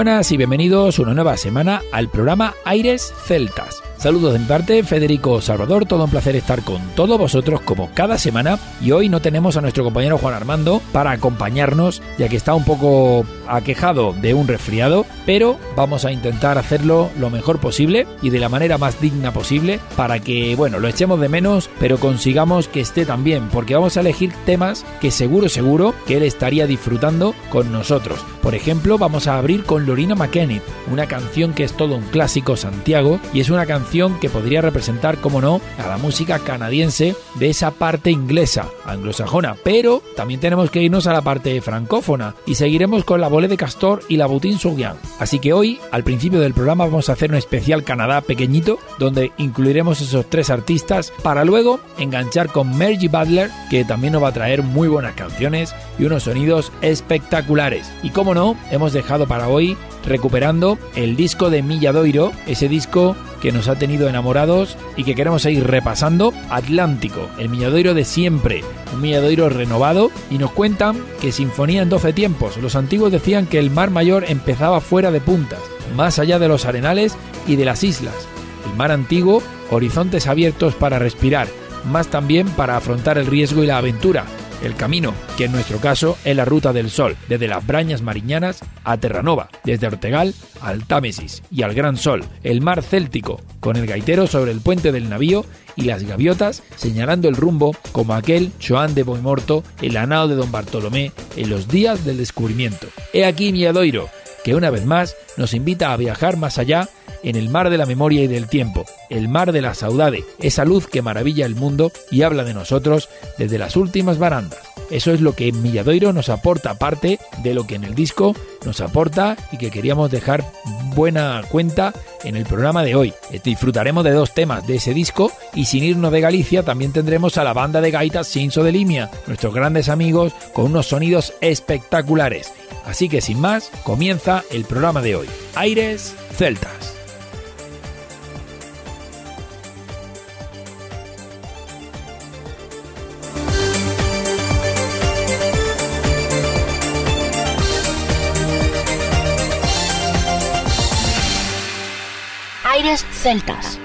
Buenas y bienvenidos una nueva semana al programa Aires Celtas. Saludos de mi parte, Federico Salvador, todo un placer estar con todos vosotros como cada semana y hoy no tenemos a nuestro compañero Juan Armando para acompañarnos ya que está un poco aquejado de un resfriado, pero vamos a intentar hacerlo lo mejor posible y de la manera más digna posible para que, bueno, lo echemos de menos, pero consigamos que esté también, porque vamos a elegir temas que seguro, seguro que él estaría disfrutando con nosotros. Por ejemplo, vamos a abrir con Lorina McKennitt, una canción que es todo un clásico Santiago y es una canción que podría representar, como no, a la música canadiense de esa parte inglesa, anglosajona, pero también tenemos que irnos a la parte francófona y seguiremos con la De Castor y la Boutin Souguian. Así que hoy, al principio del programa, vamos a hacer un especial Canadá pequeñito, donde incluiremos esos tres artistas para luego enganchar con Mergy Butler, que también nos va a traer muy buenas canciones y unos sonidos espectaculares. Y como no, hemos dejado para hoy recuperando el disco de Milladoiro, ese disco que nos ha tenido enamorados y que queremos seguir repasando, Atlántico, el Milladoiro de siempre, un Milladoiro renovado y nos cuentan que Sinfonía en 12 tiempos. Los antiguos decían que el mar mayor empezaba fuera de puntas, más allá de los arenales y de las islas. El mar antiguo, horizontes abiertos para respirar, más también para afrontar el riesgo y la aventura, el camino, que en nuestro caso es la ruta del sol, desde las Brañas Mariñanas a Terranova, desde Ortegal al Támesis y al Gran Sol, el mar Céltico, con el gaitero sobre el puente del navío y las gaviotas señalando el rumbo como aquel Joan de Boimorto, el anao de Don Bartolomé en los días del descubrimiento. He aquí Miadoiro, que una vez más nos invita a viajar más allá en el mar de la memoria y del tiempo, el mar de la saudade, esa luz que maravilla el mundo y habla de nosotros desde las últimas barandas. Eso es lo que Milladoiro nos aporta, aparte de lo que en el disco nos aporta y que queríamos dejar buena cuenta en el programa de hoy. Disfrutaremos de dos temas de ese disco y sin irnos de Galicia también tendremos a la banda de gaitas Sinso de Limia, nuestros grandes amigos con unos sonidos espectaculares. Así que sin más, comienza el programa de hoy. Aires Celtas. Celtas.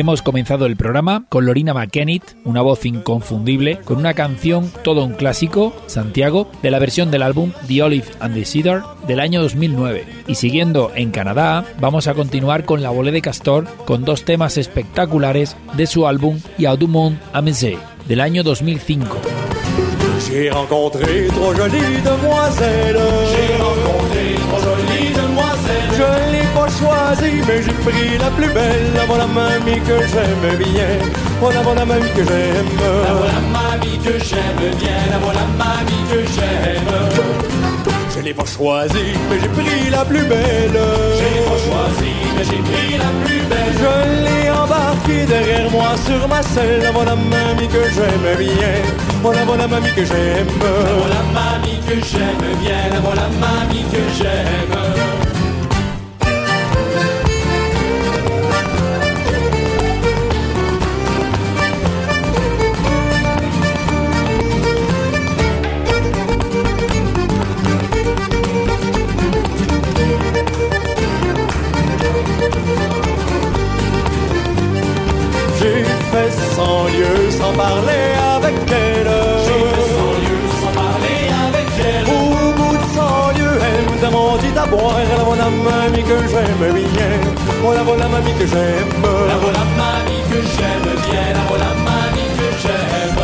Hemos comenzado el programa con Lorina McKennitt, una voz inconfundible, con una canción todo un clásico, Santiago, de la versión del álbum The Olive and the Cedar del año 2009. Y siguiendo en Canadá, vamos a continuar con la Volée de Castor con dos temas espectaculares de su álbum Y'a du monde del año 2005. J'ai rencontré trois jolies demoiselles. J'ai rencontré jolies demoiselles. Je l'ai pas choisie, mais j'ai pris la plus belle. La voilà mamie que j'aime bien. Voilà voilà mamie que j'aime. La voilà mamie que j'aime bien. La voilà mamie que j'aime. Je l'ai pas choisi, mais j'ai pris la plus belle. Je l'ai pas choisi, mais j'ai pris la plus belle. Je l'ai embarqué derrière moi sur ma selle. La voilà mamie que j'aime bien. Voilà voilà mamie que j'aime. La voilà mamie que j'aime bien. La voilà mamie que j'aime. Sans parler avec elle. J'ai fait sans lieu sans parler avec elle. Au bout de cent lieux, elle me demandit à boire. La voilà mamie que j'aime bien. Oh la voilà mamie que j'aime. La voilà mamie que j'aime bien. La voilà mamie que j'aime.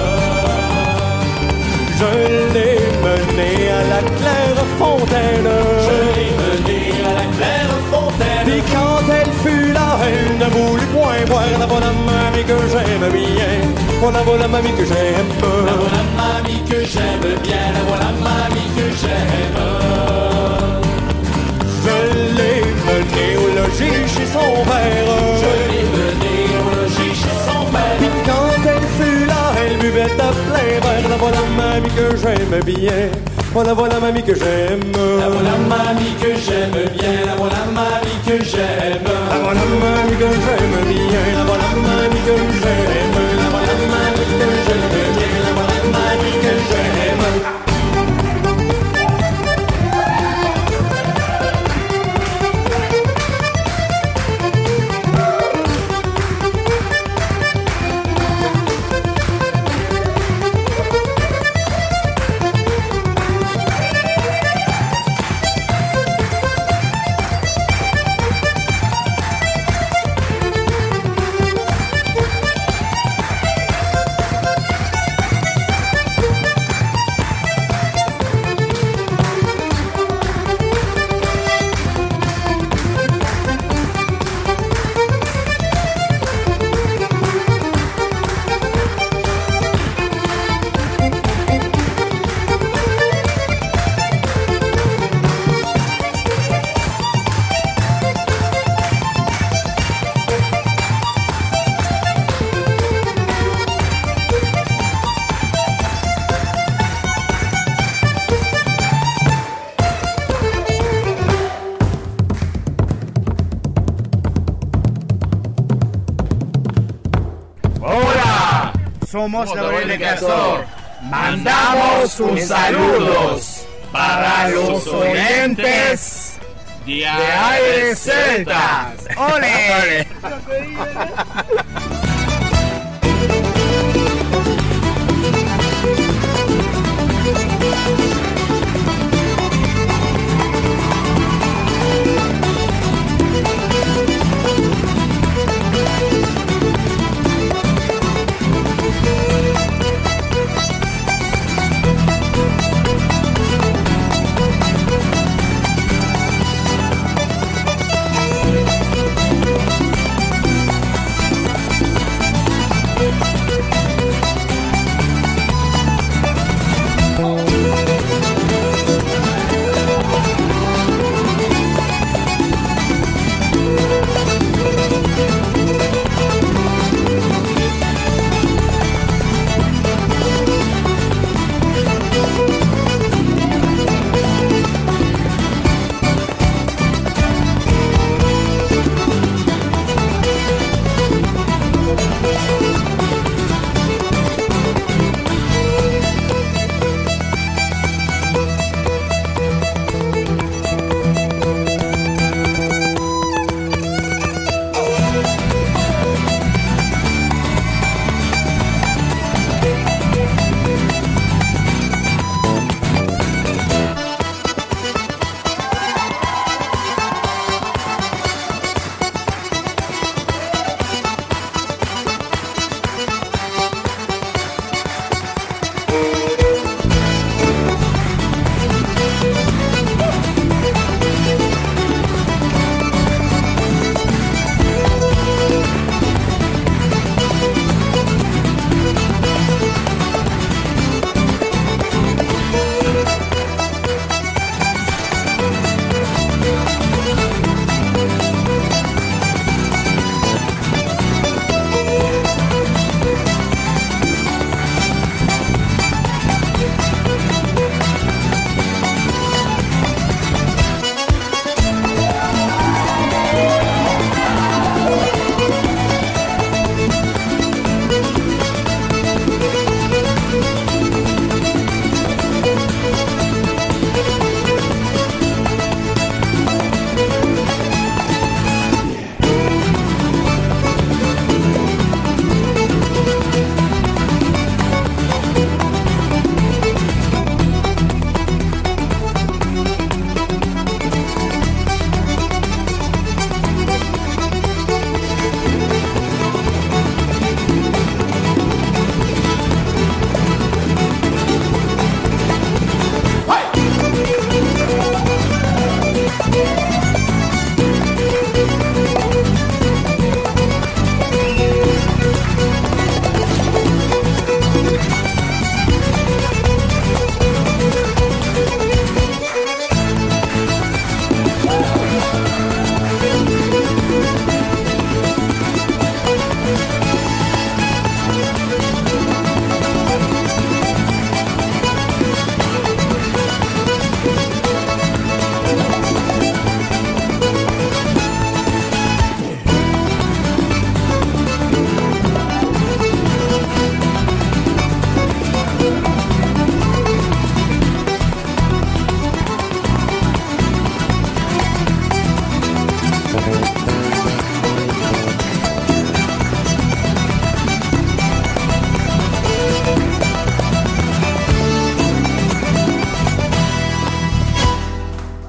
Je l'ai menée à la claire fontaine. Fontaine. Et quand elle fut là, elle ne voulut point boire. La voilà mamie que j'aime bien. Oh la voilà mamie que j'aime. La voilà mamie que j'aime bien. La voilà mamie que j'aime. Je l'ai menée au logis chez son père. Je l'ai menée au logis chez son père. Puis quand elle fut là, elle buvait à plein verre. La voilà mamie que j'aime bien. Voilà voilà mamie que j'aime. La voilà mamie que j'aime bien. La voilà mamie que j'aime. La mamie que j'aime bien. La mamie que j'aime. Somos la de Castor. Mandamos un saludos para los oyentes de Aires Celtas. ¡Ole!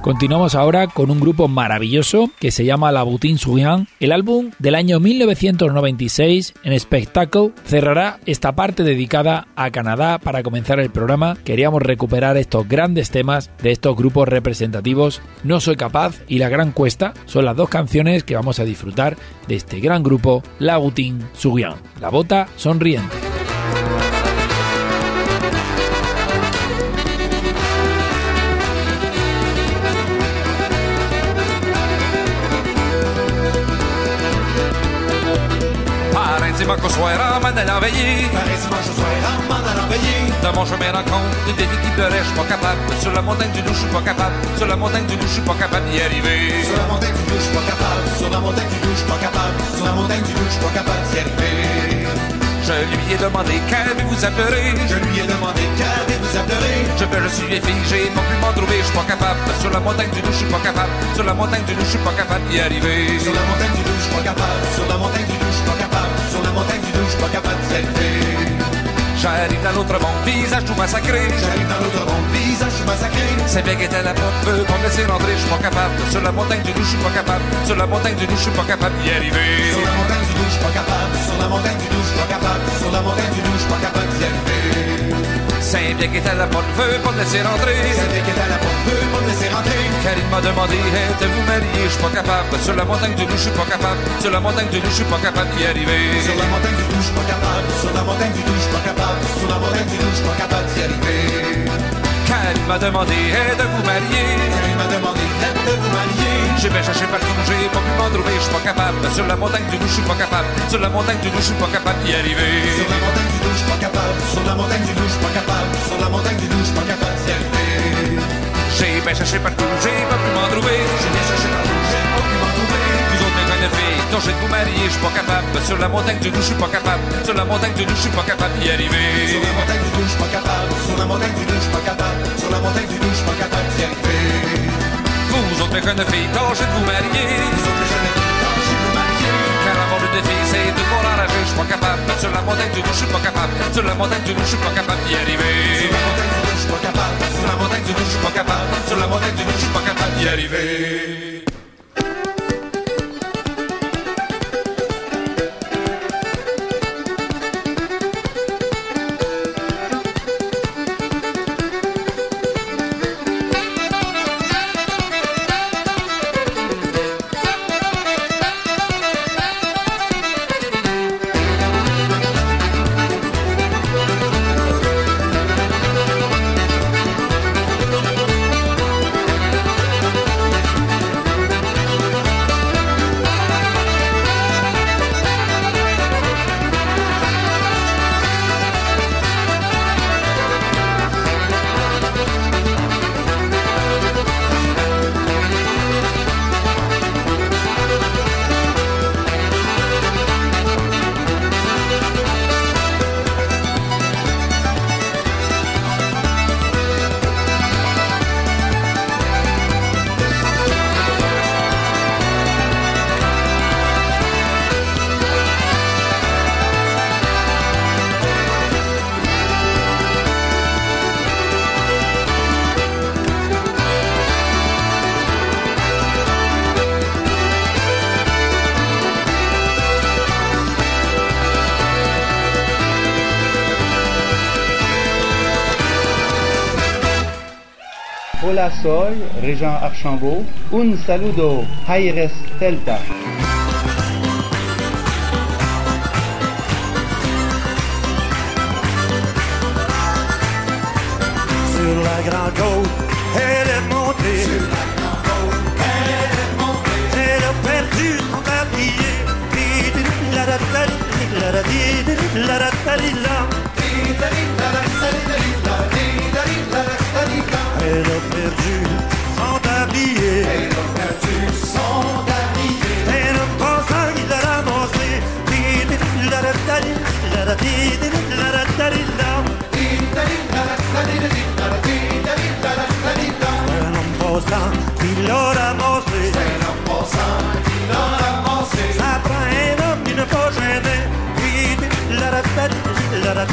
Continuamos ahora con un grupo maravilloso que se llama La Boutin Souyan. El álbum del año 1996 en Spectacle cerrará esta parte dedicada a Canadá para comenzar el programa. Queríamos recuperar estos grandes temas de estos grupos representativos. No soy capaz y La Gran Cuesta son las dos canciones que vamos a disfrutar de este gran grupo La Boutin Souyan. La bota sonriente. Qu'au soir, man à la veillée. Pareillement ce soir, à la veillée. Dans mon chemin rencontre des défis qui pleuraient, je suis pas capable. Sur la montagne du loup, je suis pas capable. Sur la montagne du loup, je suis pas capable d'y arriver. Sur la montagne du loup, je suis pas capable. Sur la montagne du loup, je suis pas capable. Sur la montagne du loup, je suis pas capable d'y arriver. Je lui ai demandé qu'avez-vous appelé. Je lui ai demandé qu'avez-vous appelé. Je fais, je suis figé, non plus m'en trouver, je suis pas capable. Sur la montagne du loup, je suis pas capable. Sur la montagne du loup, je suis pas capable d'y arriver. Sur la montagne du loup, je suis pas capable. Sur la montagne du suis pas capable d'y arriver. J'arrive dans l'autre monde, visage tout massacré. J'arrive dans l'autre monde, visage tout massacré. C'est bien qu'était la porte, veut qu'on me laisse rentrer, je suis pas capable. Sur la montagne du loup, je suis pas capable. Sur la montagne du loup, je suis pas capable d'y arriver. Sur la montagne du loup, je suis pas capable. Sur la montagne du loup, je suis pas capable. Sur la montagne du loup, je suis pas capable d'y arriver. C'est bien qu'était la porte, veut pas me laisser rentrer. C'est bien qu'elle à la porte, veut pas me laisser rentrer. Car il m'a demandé, hey, de vous marier, je suis pas capable. Sur la montagne du loup, je suis pas capable. Sur la montagne du loup, je suis pas capable d'y arriver. Sur la montagne du loup, je suis pas capable. Sur la montagne du loup, je suis pas capable. Sur la montagne du loup, je suis pas capable d'y arriver. Car il m'a demandé, hey, de vous marier. Car il m'a demandé d'aide de vous marier. J'ai bien cherché partout, j'ai pas pu m'en trouver, je suis pas capable. Sur la montagne du loup, je suis pas capable. Sur la montagne du loup, je suis pas capable d'y arriver. Sur la montagne du loup, je suis pas capable. Sur la montagne du loup, je suis pas capable. J'ai bien cherché partout, j'ai pas pu m'en trouver. J'ai bien cherché partout, j'ai pas pu m'en trouver. Vous autres, mes de filles, tâchez de vous marier, je suis pas capable. Sur la montagne du loup, je suis pas capable. Sur la montagne du loup, je suis pas capable d'y arriver. Sur la montagne du loup, je suis pas capable. Sur la montagne du loup, je suis pas capable. Sur la montagne du loup, je suis pas capable d'y arriver. Vous autres, mes de filles, tâchez de vous marier. Vous autres, les jeunes filles, tâchez de vous marier. Car l'amour de filles, c'est de mon enragé, je suis pas capable. Sur la montagne du loup, je suis pas capable. Sur la montagne du loup, je suis pas capable d'y arriver. Sur la montagne du loup, je Sur la montagne du loup, je suis pas capable. Sur la montagne du loup, je suis pas capable d'y arriver. Régent Archambault. Un saludo, Aires Celta.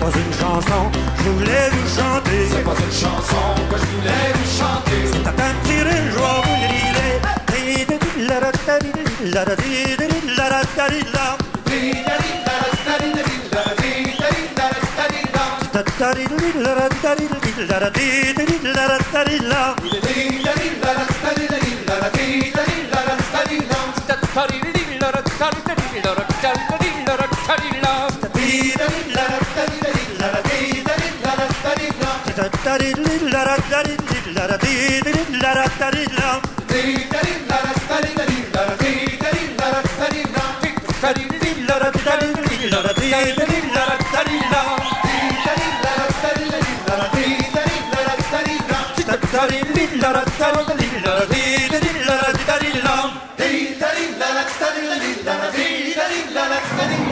Pas une chanson, je voulais vous chanter. C'est pas une chanson que je voulais vous chanter. C'est à peine tiré, je vois vous le riler. Dum la la dee da dee la la da dee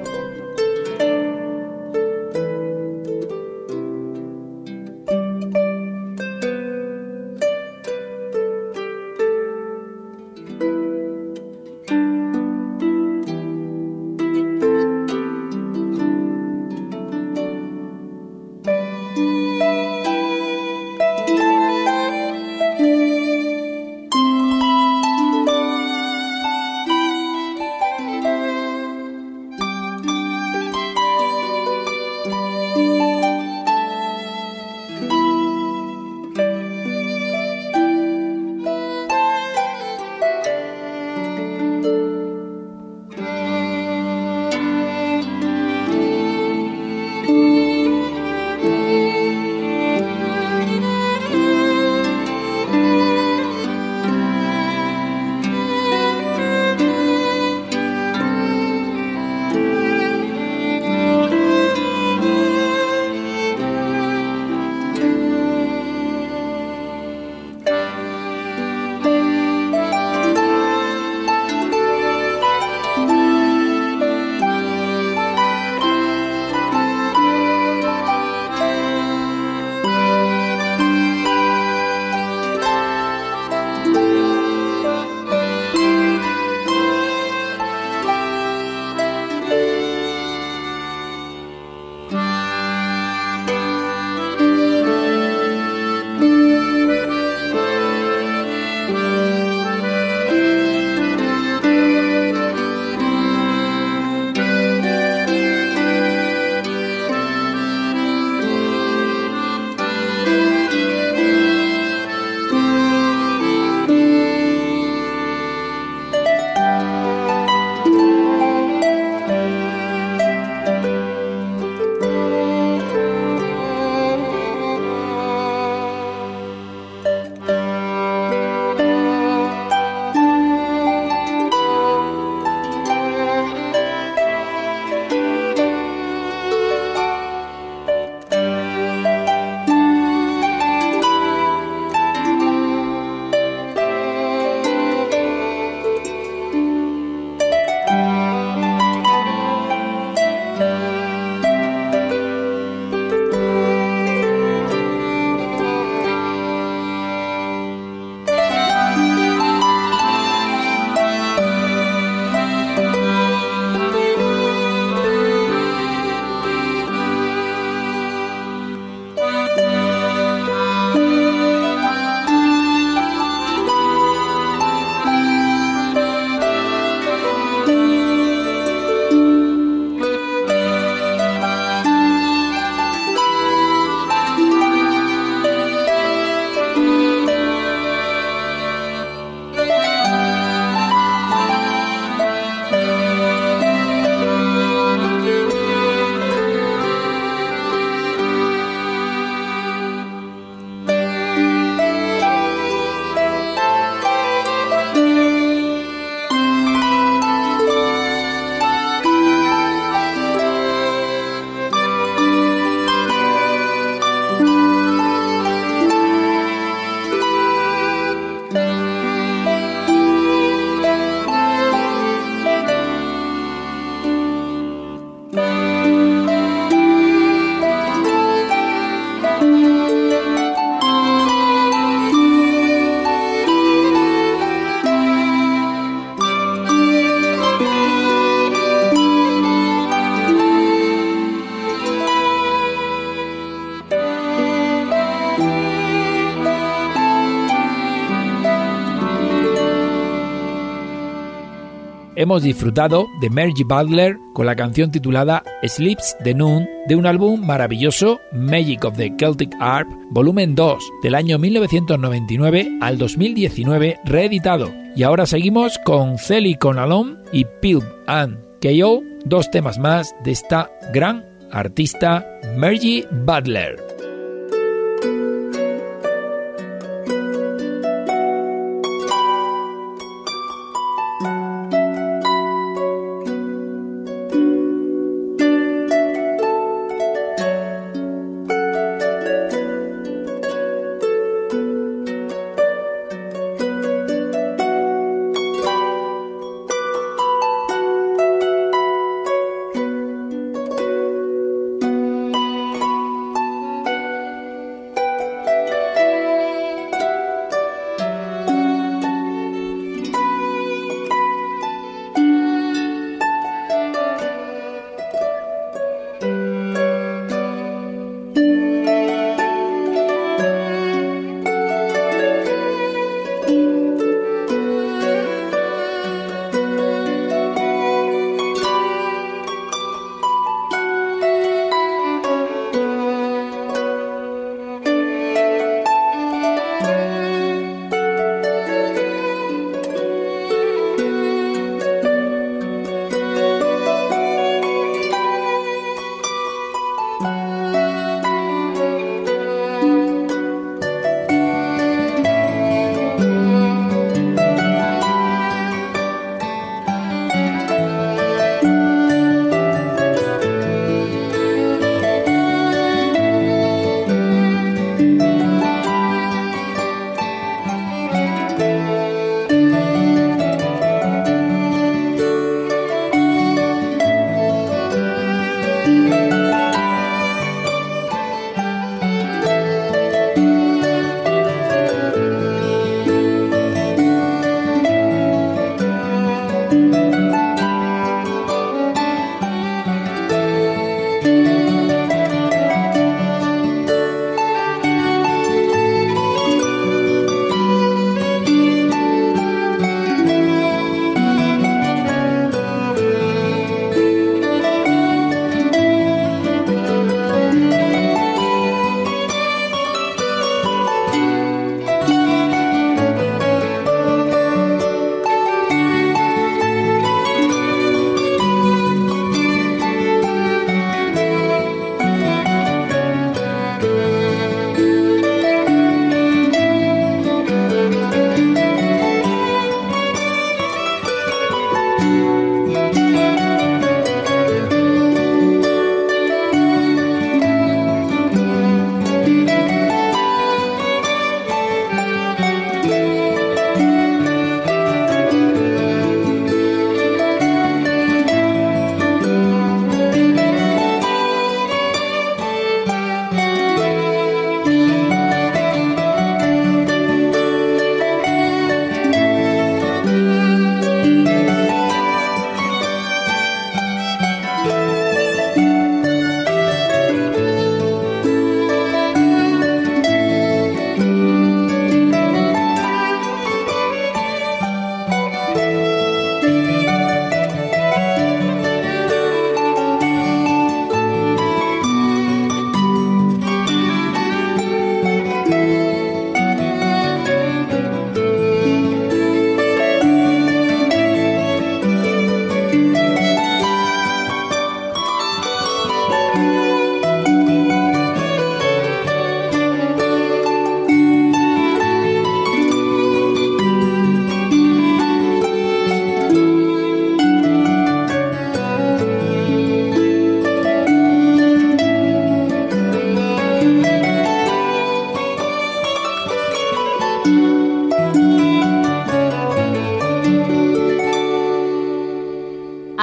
hemos disfrutado de Margie Butler con la canción titulada Sleeps the Noon de un álbum maravilloso Magic of the Celtic Harp volumen 2 del año 1999 al 2019 reeditado. Y ahora seguimos con Celi Conalon y Pilp and KO, dos temas más de esta gran artista Margie Butler.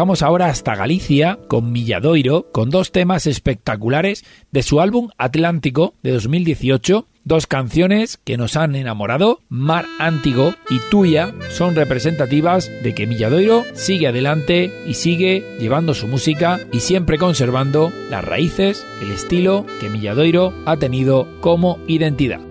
Viajamos ahora hasta Galicia con Milladoiro, con dos temas espectaculares de su álbum Atlántico de 2018 Dos canciones que nos han enamorado, Mar Antigo y Tuya, son representativas de que Milladoiro sigue adelante y sigue llevando su música y siempre conservando las raíces, el estilo que Milladoiro ha tenido como identidad.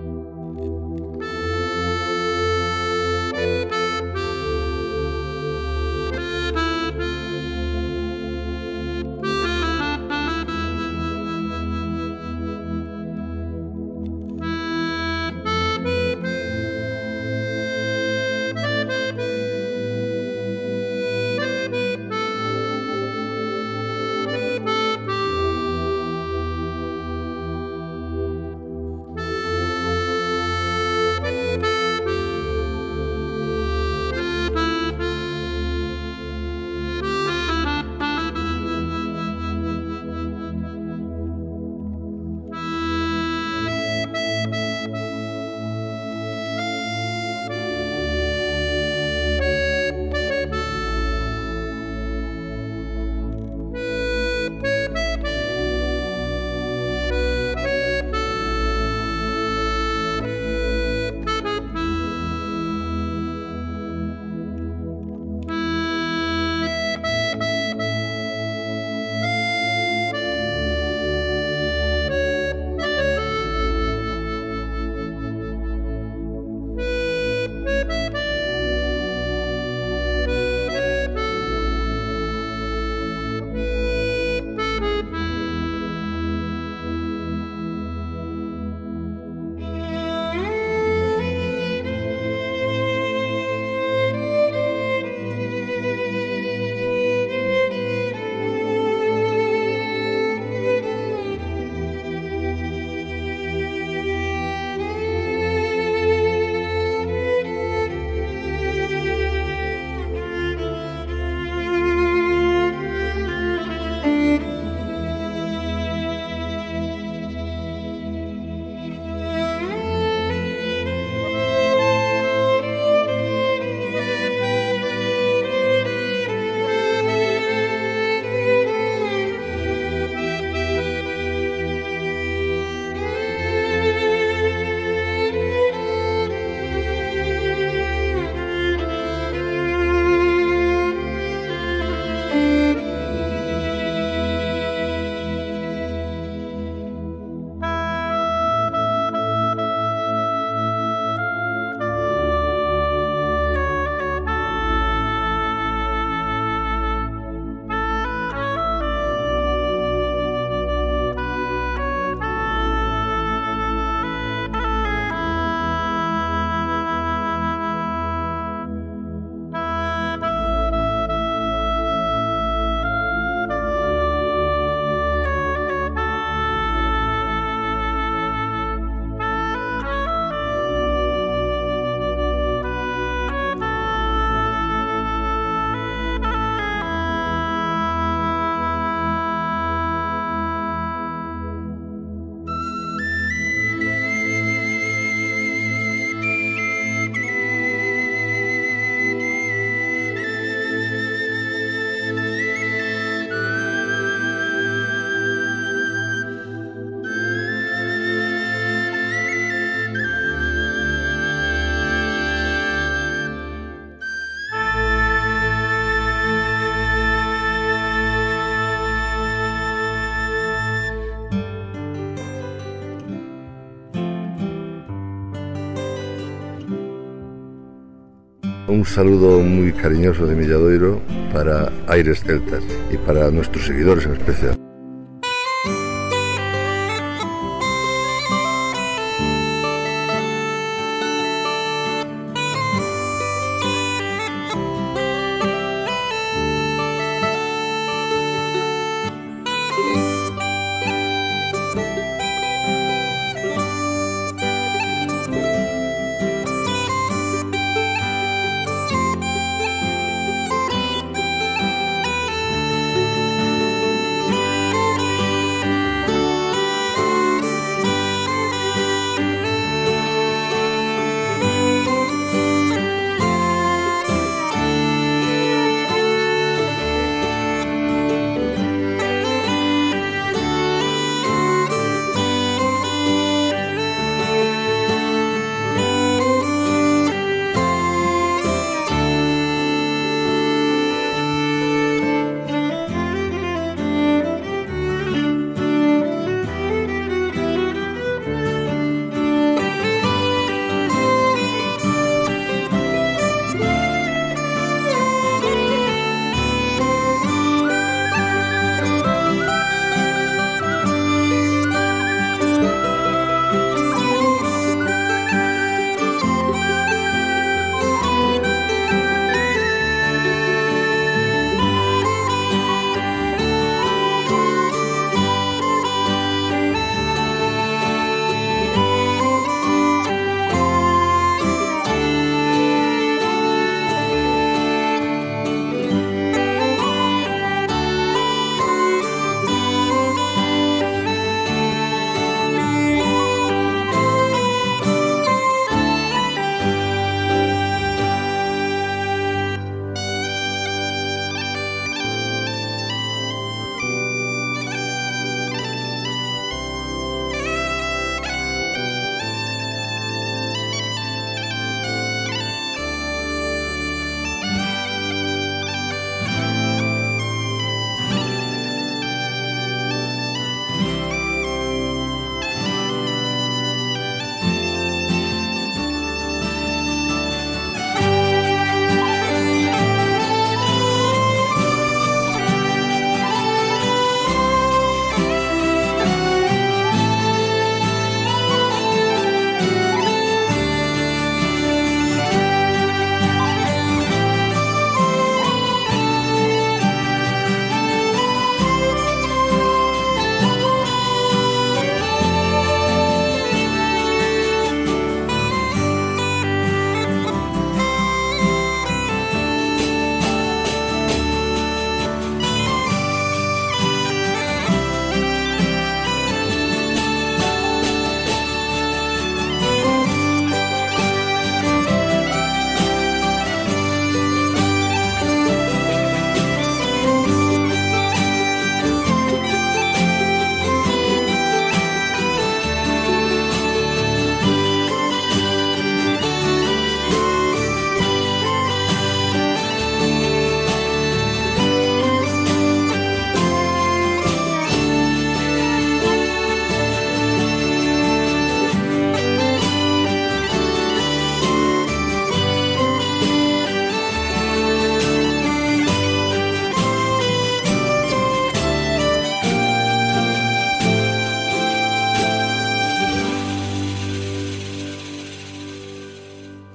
Un saludo muy cariñoso de Milladoiro para Aires Celtas y para nuestros seguidores en especial.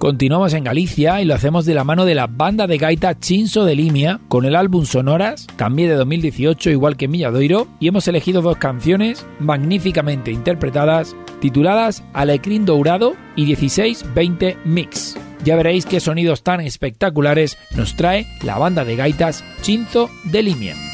Continuamos en Galicia y lo hacemos de la mano de la banda de gaita Chinso de Limia con el álbum Sonoras, también de 2018 igual que Milladoiro, y hemos elegido dos canciones magníficamente interpretadas tituladas Alecrín Dourado y 1620 Mix. Ya veréis qué sonidos tan espectaculares nos trae la banda de gaitas Chinzo de Limia.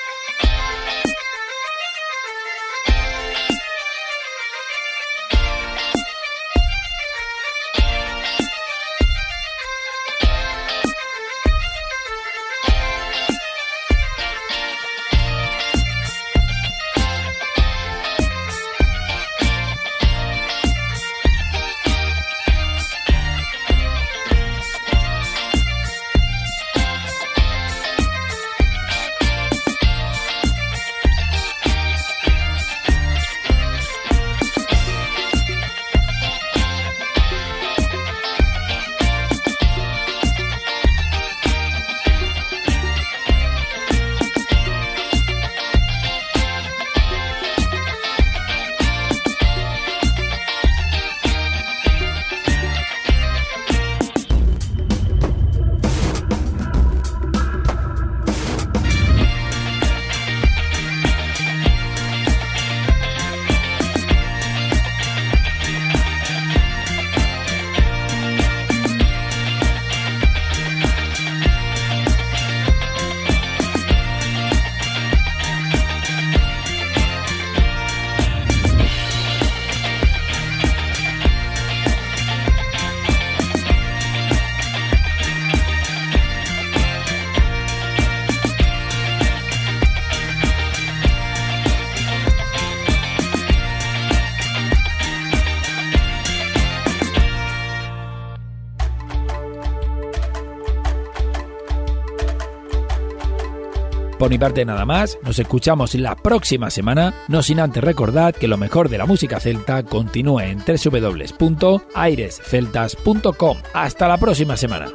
Mi parte nada más, nos escuchamos la próxima semana, no sin antes recordar que lo mejor de la música celta continúa en www.airesceltas.com. Hasta la próxima semana.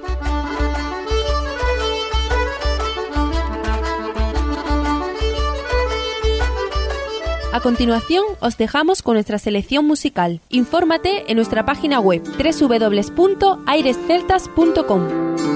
A continuación, os dejamos con nuestra selección musical. Infórmate en nuestra página web www.airesceltas.com.